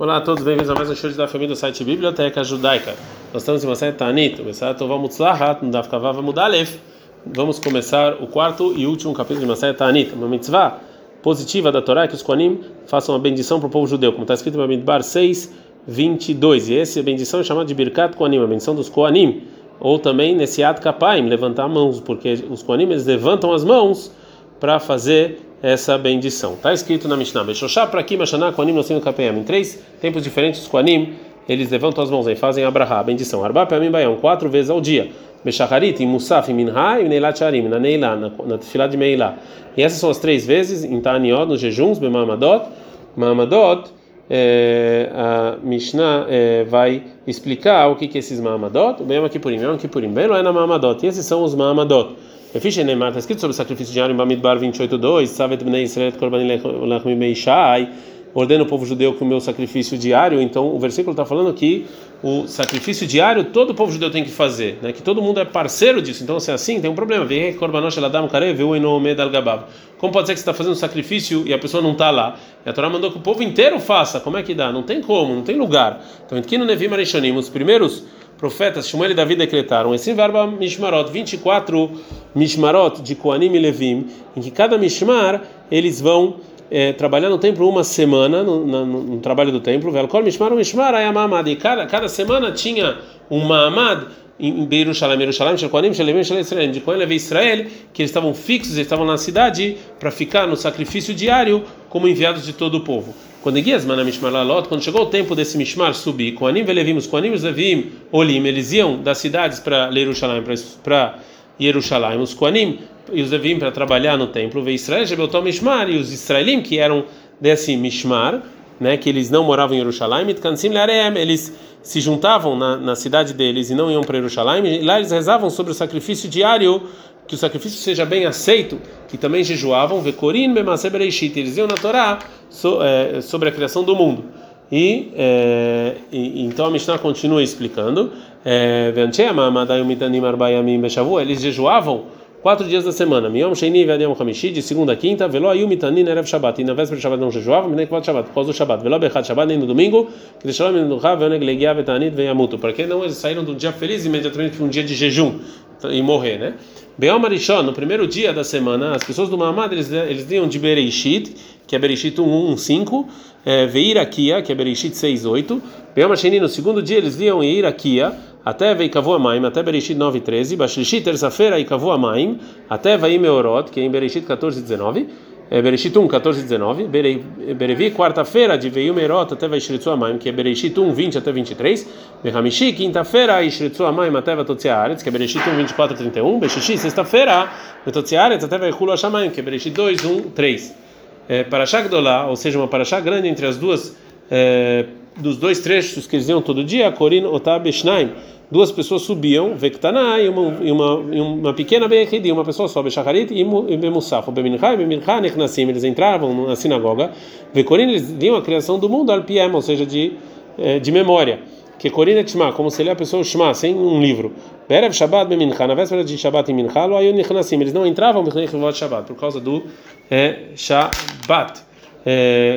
Olá a todos, bem-vindos a mais um show da família do site Biblioteca Judaica. Nós estamos em uma série Tanit, vamos começar o quarto e último capítulo de Masaya Tanit, uma mitzvah positiva da Torá, que os Koanim façam uma bendição para o povo judeu, como está escrito em Bamidbar 6, 22. E essa bendição é chamada de Birkat Koanim, a bendição dos Koanim, ou também nesse ato Kapaim, levantar mãos, porque os Koanim eles levantam as mãos para fazer essa bendição. Está escrito na Mishnah, Beshoshá Mashaná, Koanim. Em três tempos diferentes, os Koanim, eles levantam as mãos e fazem Abraha, a bendição. Arba Peamim Bayam, quatro vezes ao dia. Beshacharit, em Musaf, Minha e Neilat Sharim, na Neilá, na, Tefilá de Meilá. E essas são as três vezes, em Taniot, nos jejuns, Bemamadot. Mamadot, é, a Mishnah é, vai explicar o que, que é esses Mamadot. Bem, por Yom Kippurim. Bem, é na Mamadot. E esses são os Mamadot. Está escrito sobre o sacrifício diário em Bamidbar 28.2, Savet Bnei Israel Korban Lechmi Meishai, ordena o povo judeu com o meu sacrifício diário, então o versículo está falando que o sacrifício diário todo o povo judeu tem que fazer, né? que todo mundo é parceiro disso, então se é assim, tem um problema. Como pode ser que você está fazendo um sacrifício e a pessoa não está lá? E a Torá mandou que o povo inteiro faça, como é que dá? Não tem como, não tem lugar. Então, aqui no Nevi Marishonim, os primeiros profetas, Shmuel e Davi decretaram esse verbo Mishmarot, 24 Mishmarot de Koanim e Levim, em que cada Mishmar eles vão é, trabalhar no templo uma semana, no, no, no trabalho do templo, Velkol Mishmar, Mishmar, Ayamamad, e cada, cada semana tinha um Mahamad em Beirushalayim, Yerushalayim, Shekoanim, Shelevim, Israel, de Kohen Levi Israel, que eles estavam fixos, eles estavam na cidade para ficar no sacrifício diário como enviados de todo o povo. Quando quando chegou o tempo desse Mishmar subir, com Anim Velevim, os Koanim Levim, Olim, eles iam das cidades para Yerushalayim, para Yerushalayim, os Koanim e os Levim para trabalhar no templo, veio Israel, Jebeltom Mishmar, e os Israelim, que eram desse Mishmar, né, que eles não moravam em Jerusalém, eles se juntavam na, na cidade deles e não iam para Jerusalém, lá eles rezavam sobre o sacrifício diário, que o sacrifício seja bem aceito, que também jejuavam, Vekorin eles iam na Torá so, é, sobre a criação do mundo. E, é, e, então a Mishnah continua explicando, é, eles jejuavam quatro dias da semana. Miyom Sheini Vadiam Hamishi, de segunda a quinta, Velo Ayum Mitanin Erev Shabbat. E na véspera de Shabbat não jejuavam, nem Kvot Shabbat, por do Shabbat. Velo Bechat Shabbat, nem no domingo, deixaram Menucha, Veoneg Legia Vetanit Veyamutu. Para que não eles saíram do dia feliz imediatamente para um dia de jejum e morrer, né? Beom Arishon, no primeiro dia da semana, as pessoas do Mahamad, eles, eles de Bereishit, que é Bereishit 1, 1, 5, é, Veirakia, que é Bereishit 6, 8. Beom Sheni, no segundo dia, eles liam Irakia, até Veikavu Amaim, até Bereshit 9, 13, Bashlishi, terça-feira, Ikavu Amaim, até Vaim Meorot, que é em Bereshit 14, 19, é Bereshit 1, 14, 19, Berevi, quarta-feira, de Veim Meorot, até Vaishritzu Amaim, que é Bereshit 1, 20 até 23, Behamishi, quinta-feira, Ishritzu Amaim, até Vatotziaretz, que é Bereshit 1, 24 a 31, Beshishi, sexta-feira, Vatotziaretz, até Vaihulu Hashamayim, que é Bereshit 2, 1, 3. É, Parashá Gdolá, ou seja, uma Parashá grande entre as duas, é, dos dois trechos que eles iam todo dia, Korin Otab Shnaim, duas pessoas subiam, Vektaná e uma, e uma, e uma pequena Bechidi, uma pessoa sobe, Shacharit e Bemusaf, Bemincha e Bemincha Nechnasim, eles entravam na sinagoga, Vekorin, eles viam a criação do mundo, Alpiem, ou seja, de, eh, de memória. Que Korina Tshma, como se ele é a pessoa Shma, sem um livro. Berev Shabbat Bemincha, na véspera de Shabbat e Mincha, lo ayu Nechnasim, eles não entravam no Shabbat, por causa do é, Shabbat.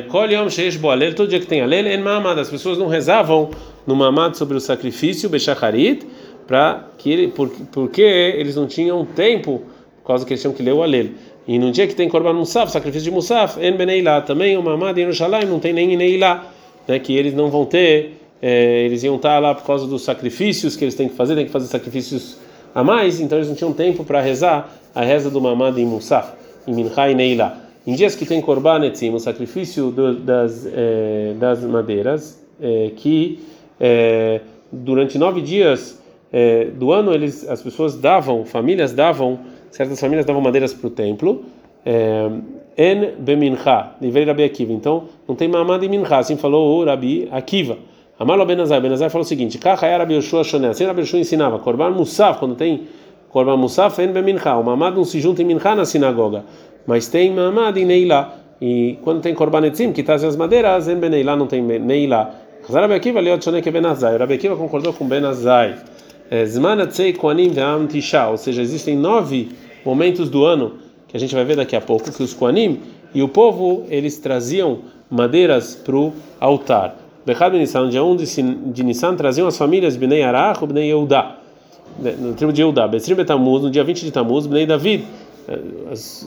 Kol Yom Sheish Boalel, todo dia que tem Alel, En Mahamad, as pessoas não rezavam no Mamad sobre o sacrifício, Bechacharit, para que ele, porque, porque eles não tinham tempo, por causa que eles tinham que ler o Alel. E no dia que tem Korban Musaf, sacrifício de Musaf, En Beneilá, também o Mamad em Yerushalayim não tem nem Neilá, né, que eles não vão ter, é, eles iam estar lá por causa dos sacrifícios que eles têm que fazer, tem que fazer sacrifícios a mais, então eles não tinham tempo para rezar a reza do Mamad em Musaf, em Mincha e Neilá. Em dias que tem Korban Etzim, o sacrifício do, das, é, das madeiras, é, que é, durante nove dias é, do ano eles, as pessoas davam, famílias davam, certas famílias davam madeiras para o templo. É, en bemincha, livei Rabi Akiva. Então, não tem mamada em mincha, assim falou o Rabi Akiva. Amalo Benazai, Benazai falou o seguinte: Kacha era Rabi Yoshua Shoné. Assim Rabi Yoshua ensinava, Korban Musaf, quando tem Korban Musaf, en bemincha. O mamad não se junta em mincha na sinagoga, mas tem mamad em Neilá. E quando tem Korban Etzim, que traz as madeiras, en Beneilá não tem Neilá. Rabi Akiva Leot Shone Benazai. Rabi Akiva concordou com Benazai. Zmanatzei Koanim Ve'am Tisha, ou seja, existem nove momentos do ano que a gente vai ver daqui a pouco que os Koanim e o povo eles traziam madeiras para o altar. Bechad Nissan, dia 1 de Nissan, traziam as famílias Bnei Arach Bnei Yehudá, né, na tribo de Yehudá. Betrim Betamuz, no dia 20 de Tamuz, Bnei David,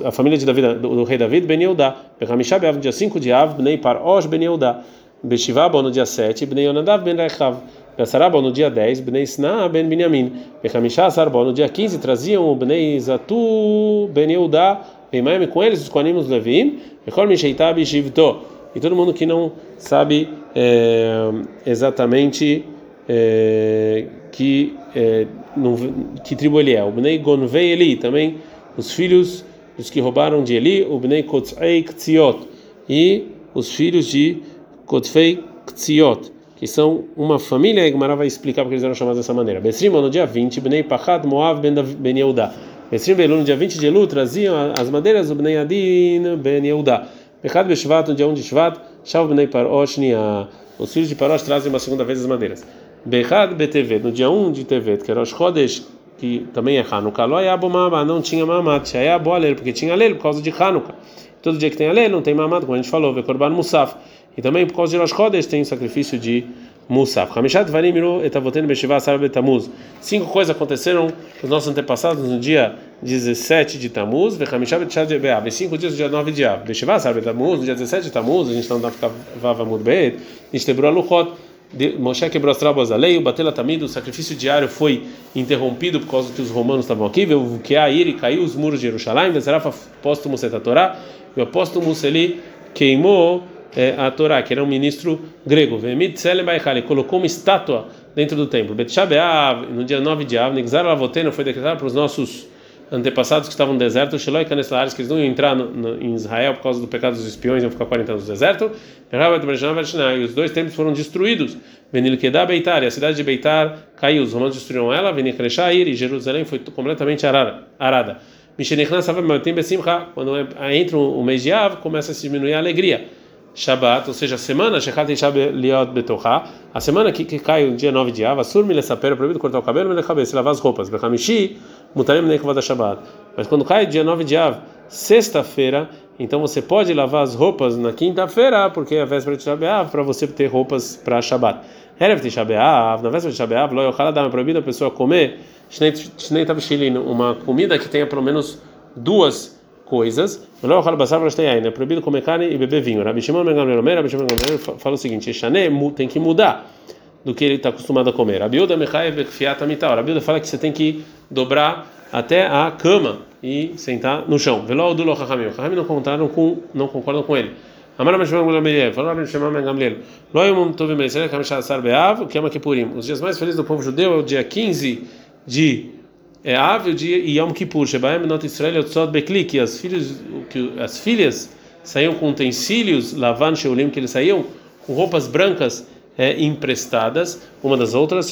a família de David, do, rei David, Ben Yehudá. Bechamisha Beav, no dia 5 de Av, Bnei Parosh, Ben Yehudá. Beshivabo, no dia 7, Bnei Yonadav, Ben Rechav. Bessarabo, no dia 10, Bnei Sna, Ben Binyamin. Bechamisha Sarbo, no dia 15, traziam o Bnei Zatu, Ben Yehudá, Ben Maim, com eles os Koanim, os Levim, Bechol Misheitá, Bishivto. E todo mundo que não sabe é, exatamente é, que, é, não, que tribo ele é. O Bnei Gonvei Eli, também os filhos dos que roubaram de Eli, o Bnei Kotzei Ktziot, e os filhos de Kotzei Ktziot, que são uma família, e Gemara vai explicar porque eles eram chamados dessa maneira. Besrim, no dia 20, Bnei Pachat Moav Ben Yehuda. Besrim Belu, no dia 20 de Elu, traziam as madeiras do Bnei Adin Ben Yehuda. Pecado Beshvat, no dia 1 de Shvat, Shav Bnei Parosh Os filhos de Parosh trazem uma segunda vez as madeiras. Bechad BTV, no dia 1 de Tevet, que era Rosh Chodesh, que também é Hanukkah, Lo Yabomama, não tinha mamad, Shaya Boalel, porque tinha Alel por causa de Hanukkah. Todo dia que tem Alel não tem mamad, como a gente falou, Vekorban Musaf. E também por causa de Rosh Chodesh tem o sacrifício de Musaf. Hamishat Varim Miru Etavoten Beshivah Sar Betamuz. Cinco coisas aconteceram os nossos antepassados no dia 17 de Tamuz, Vechamishat Betchad de Beav. Cinco dias no dia 9 de Av. Beshivah Sar Betamuz, no dia 17 de Tamuz, a gente não ficar Mudbeit, a gente quebrou a Luchot. Moshe quebrou as tábuas da lei, o Batela Tamid, o sacrifício diário foi interrompido por causa que os romanos estavam aqui, o que a e caiu os muros de Jerusalém, Vezerafa apóstolo Torá, e o apóstolo Museli queimou é, a Torá, que era um ministro grego. Ele colocou uma estátua dentro do templo. No dia 9 de Av, foi decretado para os nossos antepassados que estavam no deserto, Sheloi Canestelares, que eles não iam entrar no, no, em Israel por causa do pecado dos espiões, iam ficar 40 anos no deserto. E os dois templos foram destruídos. Venil Kedah Beitar, e a cidade de Beitar caiu. Os romanos destruíram ela. Venil Ir, e Jerusalém foi completamente arada. Quando é, entra o mês de Av, começa a se diminuir a alegria. Shabbat, ou seja, a semana, Shechat Shab Liot Betochá, a semana que, que cai o dia 9 de Av, Asur Milesaper, proibido cortar o cabelo, mas cabeça, lavar as roupas, Bechamishi, Mutarim Nekvad Shabbat. Mas quando cai dia 9 de Av, sexta-feira, então você pode lavar as roupas na quinta-feira, porque é a véspera de Shabat, para você ter roupas para Shabbat. Erev de Shabat, na véspera de Shabat, Lo Yochaladam, é proibido a pessoa comer uma comida que tenha pelo menos duas coisas. É proibido comer carne e beber vinho. Rabi Shimon Ben Gamliel fala o seguinte: Shané tem que mudar do que ele está acostumado a comer. Rabi Uda Mechaev Kfiat Amital. Rabi Uda fala que você tem que dobrar até a cama e sentar no chão. Velo do Lohachamim. Chachamim não contaram com, não concordam com ele. Amar Rabi Shimon Ben Gamliel. Falou Rabi Shimon Ben Gamliel. Loyum Tovim Beisrael Kamishah Sar Beav, que é Kippurim. Os dias mais felizes do povo judeu é o dia 15 de é ave o dia e Yom Kippur, Shebaem Not Israel Yotzot Bekli, que as filhas, que as filhas saíam com utensílios, Lavan Sheulim, que eles saíam com roupas brancas é, emprestadas uma das outras,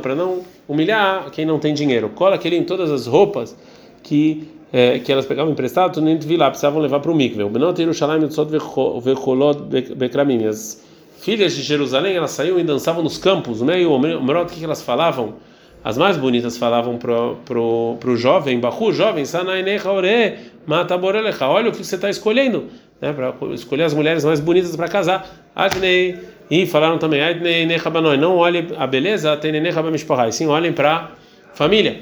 para não humilhar quem não tem dinheiro. Cola aquele em todas as roupas que é, que elas pegavam emprestado, nem vi lá, precisavam levar para o mikve. As filhas de Jerusalém, elas saíam e dançavam nos campos, meio o o que elas falavam? As mais bonitas falavam pro pro, pro jovem, Bahu, jovem, olha o que você está escolhendo, né, para escolher as mulheres mais bonitas para casar. Adnei e falaram também, Adnei não olhe a beleza, tem sim olhem para família.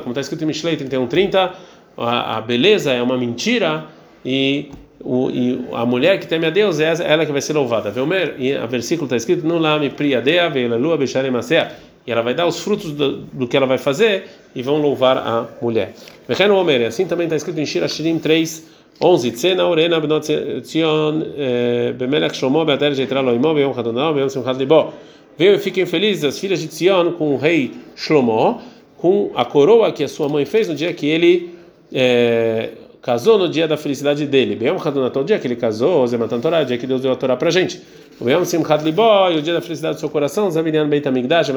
Como está escrito em Mishlei 31:30, a beleza é uma mentira e o, e a mulher que teme a Deus é ela que vai ser louvada. E a versículo está escrito: "No lame priadea ve'elalu besharemasea", e ela vai dar os frutos do, do, que ela vai fazer e vão louvar a mulher. Vecheno Omer, assim também está escrito em Shira Shirim 3 11 Tzena Orena Benot Tzion eh, Bemelech Shlomo Beater Jeitra Loimo Beyom Hadonah Beyom Simchat Libo. Veio e fiquem felizes as filhas de Tzion com o rei Shlomo, com a coroa que a sua mãe fez no dia que ele eh, casou no dia da felicidade dele. Bem, o dia que ele casou, Zematan Torah, o dia que Deus deu a Torá pra gente. Libo, o dia da felicidade do seu coração, Zaminian Beit Amigdash,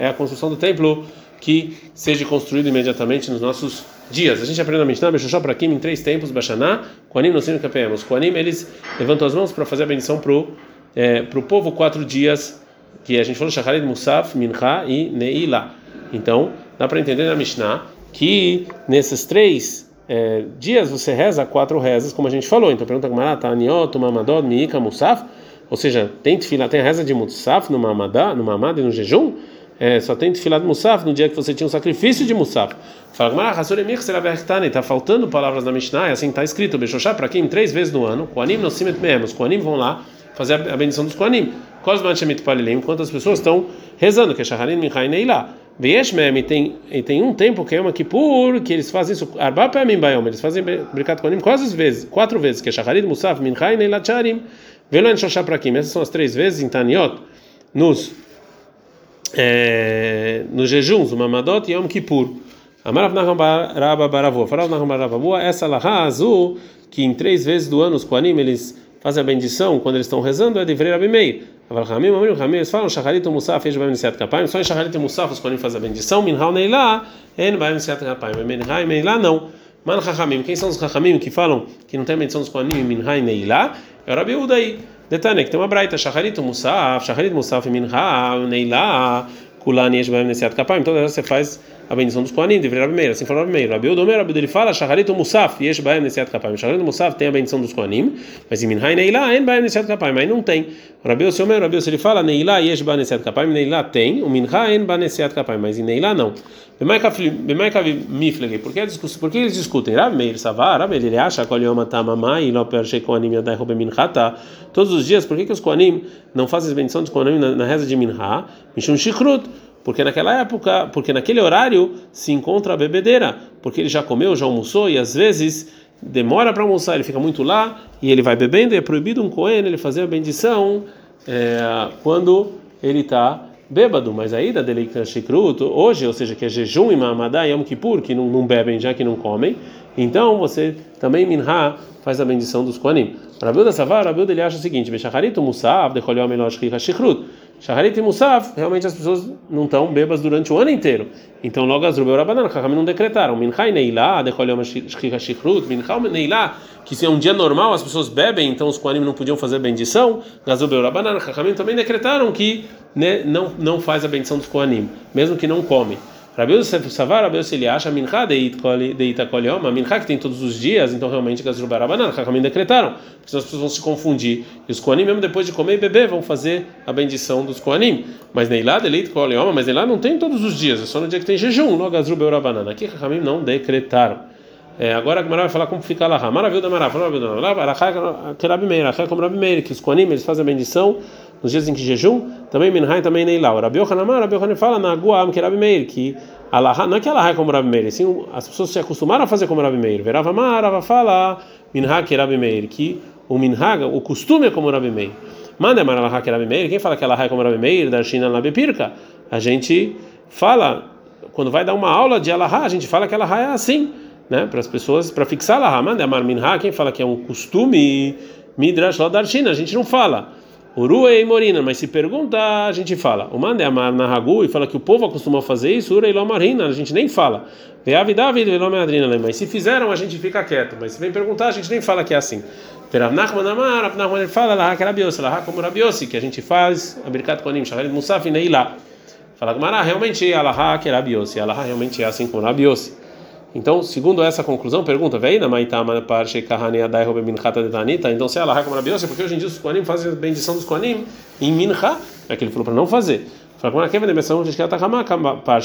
é a construção do templo que seja construído imediatamente nos nossos dias. A gente aprende a Mishnah, Beshachá para Kim em três tempos, Bashaná, Koanim, Nosim e Kapem. Os Koanim, eles levantam as mãos para fazer a bendição pro é, pro povo quatro dias, que a gente falou Shacharit Musaf, Mincha e Neila. Então, dá para entender na Mishnah que nesses três é, dias você reza quatro rezas, como a gente falou. Então pergunta Gamara, Taniot, Mamadot, Miika, Musaf. Ou seja, tem tefilá, tem reza de Musaf no Mamadá, no Mamad e no jejum? É, só tem tefilá de Musaf no dia que você tinha um sacrifício de Musaf. Fala Está faltando palavras na Mishnah, assim está escrito, Beshoshá, para quem? Três vezes no ano. Koanim, Nosimet Mehem. Os Koanim vão lá fazer a bendição dos Koanim. Quantas pessoas estão rezando, que é Shaharin Minchai Neilá. Veyeshmem tem tem um tempo que é uma Kippur que eles fazem isso arba pamim bayom eles fazem bricat konim quase vezes quatro vezes que é shacharit musaf minchai neilacharim velan shoshaprakim essas são as três vezes em taniot nos é, nos jejuns o mamadot e yom kippur amarav naham baraba baravua farav naham baraba essa lahá azul que em três vezes do ano os koanim eles fazem a bendição quando eles estão rezando é de Vrei Rabi Meir. Aval Ramim, Amrim, Ramim, eles falam Shacharit Musaf, fez Baim Nesiat Kapayim, só em Shacharit Musaf os quando fazem a bendição, Minhal Neilá, En Baim Nesiat Kapayim, Minhal Neilá não. Man Chachamim, quem são os Chachamim que falam que não tem a bendição dos Kohanim, Minhal Neilá? É o Rabi Udai. Detalhe, que tem uma braita, Shacharit Musaf, Shacharit Musaf, Minhal Neilá, Kulani Yesh Baim Nesiat Kapayim, então você faz a bendição dos Kohanim, deveria Rabi Meir, assim falou Rabi Meir. Rabi Udomer, Rabi ele fala, Shacharit Musaf, Yesh Baem Nesiat Kapayim. Shacharit Musaf tem a bendição dos Kohanim, mas em Minhai Neila, En Baem Nesiat Kapayim, aí não tem. Rabi Omer, Rabi ele fala, Neila Yesh Baem Nesiat Kapayim, Neila tem, o Minha En Baem Nesiat Kapayim, mas em Neila não. Miflegi, por que, por que eles discutem? Rabi Meir Savar, Rabi ele acha, Kolioma Tamamai, Loper Shekoanim Yadai Robe Minhata, todos os dias, por que, que os Kohanim não fazem a bendição dos Kohanim na, na reza de Minha? Mishum Shikrut porque naquela época, porque naquele horário se encontra a bebedeira, porque ele já comeu, já almoçou e às vezes demora para almoçar, ele fica muito lá e ele vai bebendo e é proibido um cohen ele fazer a bendição é, quando ele está bêbado, mas aí da Deleita Shikrut, hoje, ou seja, que é jejum e Mamadá e Yom Kippur, que não, não, bebem já que não comem, então você também Minha faz a bendição dos Kohanim. Rabilda Savar, Rabilda ele acha o seguinte: Bechacharito Musav, Decholhom Elosh Shikrut. Shaharit e Musaf, realmente as pessoas não estão bebas durante o ano inteiro. Então logo as Rubeu Rabanan, Chachamim não decretaram. Minchai Neilá, Decholhom Shichrut, Minchai Neilá, que se é um dia normal as pessoas bebem, então os Koanim não podiam fazer bendição. Gazubeu Rabanan, Chachamim também decretaram que né, não, não faz a bendição dos Koanim, mesmo que não come. Rabi Yosef Savar, Rabi Yosef ele acha mincha deita kolioma, mincha que tem todos os dias, então realmente Gazru Barabanan, Hakamim decretaram, porque senão as pessoas vão se confundir. E os Koanim, mesmo depois de comer e beber, vão fazer a bendição dos Koanim. Mas Neilá deita kolioma, mas Neilá não tem todos os dias, é só no dia que tem jejum, no Gazru Barabanan. Aqui Hakamim não decretaram. É, agora a Gemara vai falar como fica lá. Maravilha da Maravilha, maravilha Rabi Meir, que Rabi Meir, que os Koanim eles fazem a bendição nos dias em que jejum, também Minhai, também Neilau. Rabi Yohanamar, Rabi Yohanan fala na Guam, que Rabi Meir, que Allah, não é que Allah é como Rabi Meir, sim, as pessoas se acostumaram a fazer como Rabi Meir. Verava Marava fala Minha que Rabi Meir, que o Minha, o costume é como Rabi Meir. Manda Mar Allah que Rabi Meir, quem fala que Allah é como Rabi Meir, da China na Bepirka? A gente fala, quando vai dar uma aula de Allah, a gente fala que Allah é assim, né, para as pessoas, para fixar Allah. Manda Mar Minha, quem fala que é um costume, Midrash lá da China, a gente não fala. Urua e Morina, mas se pergunta, a gente fala. O mande amar na Ragu e fala que o povo acostumou fazer isso, Ura e Lomarina, a gente nem fala. Veavi David e Lomadrina, mas se fizeram, a gente fica quieto. Mas se vem perguntar, a gente nem fala que é assim. Rav Nachman Amar, Rav Nachman fala é Rabiosi, lá como Rabiosi, que a gente faz, Abirkat Konim, Shaharit Musaf Neilá. Fala que realmente é Alaha que é Rabiosi, Alaha realmente é assim como Rabiosi. Então, segundo essa conclusão, pergunta, veina maitama parche kahane adai robe minchata de tanita. Então, se ela como rabiose, porque hoje em dia os koanim fazem a bendição dos koanim em mincha, é que ele falou para não fazer. Fala que a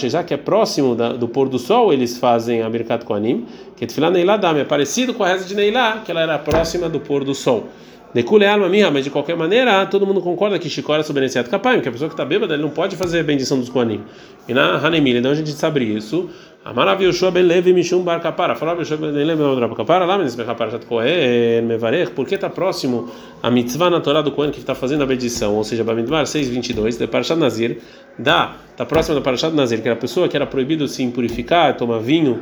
já que é próximo do pôr do sol, eles fazem a birkat koanim, que tefilá neiladam é parecido com a reza de neilá, que ela era próxima do pôr do sol. Decule alma minha, mas de qualquer maneira, todo mundo concorda que Shikora é capaz, que a pessoa que está bêbada, ele não pode fazer a bendição dos koanim. E na Hanemil, então a gente sabe isso. Amarav Yoshua ben Levi Mishum Bar Kapara. Falava Yoshua ben Levi Bar Kapara, lá mas Kapara Shat Kohen Mevarech, porque está próximo a mitzvah na Torá do Kohen que está fazendo a bendição, ou seja, Bamidbar 6:22 de Parashat Nazir, da está próximo da Parashat Nazir, que era a pessoa que era proibido se impurificar, tomar vinho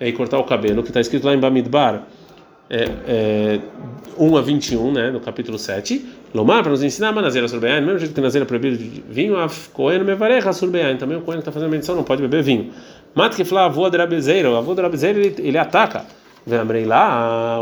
e cortar o cabelo, que está escrito lá em Bamidbar é, é, 1 a 21, né, no capítulo 7. Lomar, para nos ensinar, Manazeira Surbeain, mesmo jeito que Nazeira é proibido de vinho, a Cohen Mevarecha Surbeain, também o Cohen está fazendo a bendição não pode beber vinho. Mata que fala avô de Rabizeiro, o avô de Rabizeiro ele, ele ataca. Lembrei lá,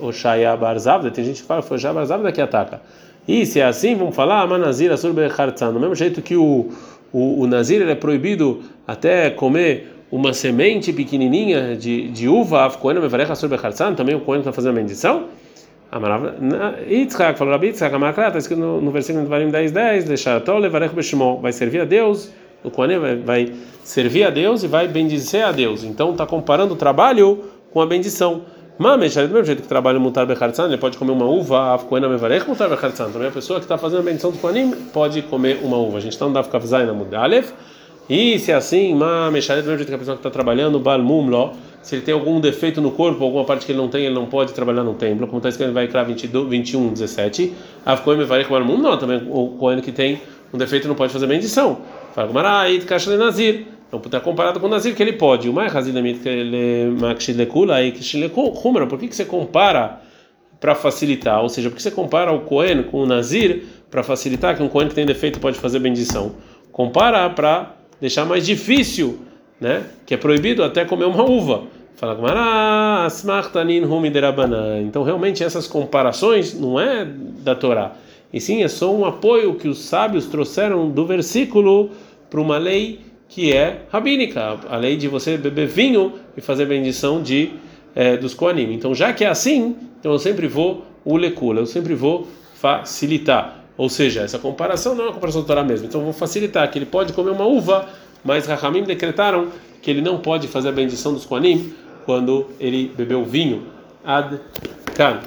o Shaya Barzavda, tem gente que fala, foi o Barzavda que ataca. E se é assim, vamos falar, Manazira Surbe Hartzan, do mesmo jeito que o, o, o Nazir é proibido até comer uma semente pequenininha de, de uva, também o Cohen está fazendo a bendição? Yitzhak falou Rabi Yitzhak, está escrito no, no versículo de Varim 10, 10, Lechatol levarech beshmo, vai servir a Deus, o Kohanim vai, vai servir a Deus e vai bendizer a Deus. Então está comparando o trabalho com a bendição. Mamesh, do mesmo jeito que trabalha mutar bechartzan, ele pode comer uma uva, af koena mevarech mutar bechartzan. Também a pessoa que está fazendo a bendição do Kohanim pode comer uma uva. A gente está no Daf Kavzai Mudalev. E se é assim, Mamesh, do mesmo jeito que a pessoa que está trabalhando, Balmumlo, se ele tem algum defeito no corpo, alguma parte que ele não tem, ele não pode trabalhar no templo, como está escrito em Vaikra 21, 17. Af koena mevarech balmum, não, também o Kohen que tem um defeito não pode fazer bendição. Fala, Gumaraid, Kashle Nazir. Então, está comparado com o Nazir, que ele pode. O mais Hazidamit, que ele Makshilekula e Kishilekumra. Por que, que você compara para facilitar? Ou seja, por que você compara o Cohen com o Nazir para facilitar que um Cohen que tem defeito pode fazer bendição? Compara para deixar mais difícil, né? Que é proibido até comer uma uva. Fala Gumara, Então, realmente, essas comparações não é da Torá. E sim, é só um apoio que os sábios trouxeram do versículo para uma lei que é rabínica, a lei de você beber vinho e fazer bendição de é, dos koanim. Então, já que é assim, então eu sempre vou o lecula, eu sempre vou facilitar. Ou seja, essa comparação não é uma comparação do Torá mesmo. Então, vou facilitar que ele pode comer uma uva, mas Rahamim decretaram que ele não pode fazer a bendição dos koanim quando ele bebeu vinho. Ad kan.